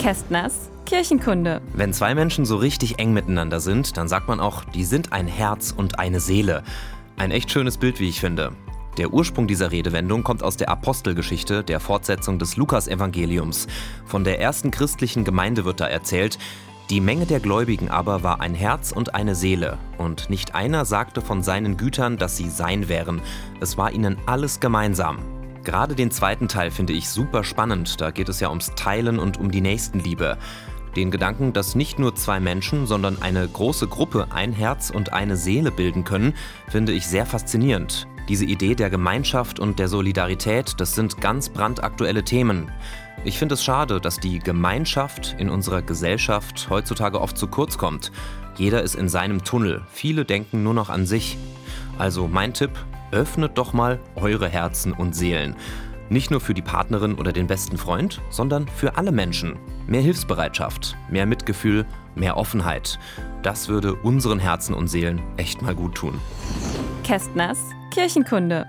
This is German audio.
Kästners Kirchenkunde. Wenn zwei Menschen so richtig eng miteinander sind, dann sagt man auch, die sind ein Herz und eine Seele. Ein echt schönes Bild, wie ich finde. Der Ursprung dieser Redewendung kommt aus der Apostelgeschichte, der Fortsetzung des Lukasevangeliums. Von der ersten christlichen Gemeinde wird da erzählt, die Menge der Gläubigen aber war ein Herz und eine Seele, und nicht einer sagte von seinen Gütern, dass sie sein wären. Es war ihnen alles gemeinsam. Gerade den zweiten Teil finde ich super spannend, da geht es ja ums Teilen und um die Nächstenliebe. Den Gedanken, dass nicht nur zwei Menschen, sondern eine große Gruppe ein Herz und eine Seele bilden können, finde ich sehr faszinierend. Diese Idee der Gemeinschaft und der Solidarität, das sind ganz brandaktuelle Themen. Ich finde es schade, dass die Gemeinschaft in unserer Gesellschaft heutzutage oft zu kurz kommt. Jeder ist in seinem Tunnel, viele denken nur noch an sich. Also mein Tipp, öffnet doch mal eure Herzen und Seelen. Nicht nur für die Partnerin oder den besten Freund, sondern für alle Menschen. Mehr Hilfsbereitschaft, mehr Mitgefühl, mehr Offenheit. Das würde unseren Herzen und Seelen echt mal gut tun. Kästners Kirchenkunde.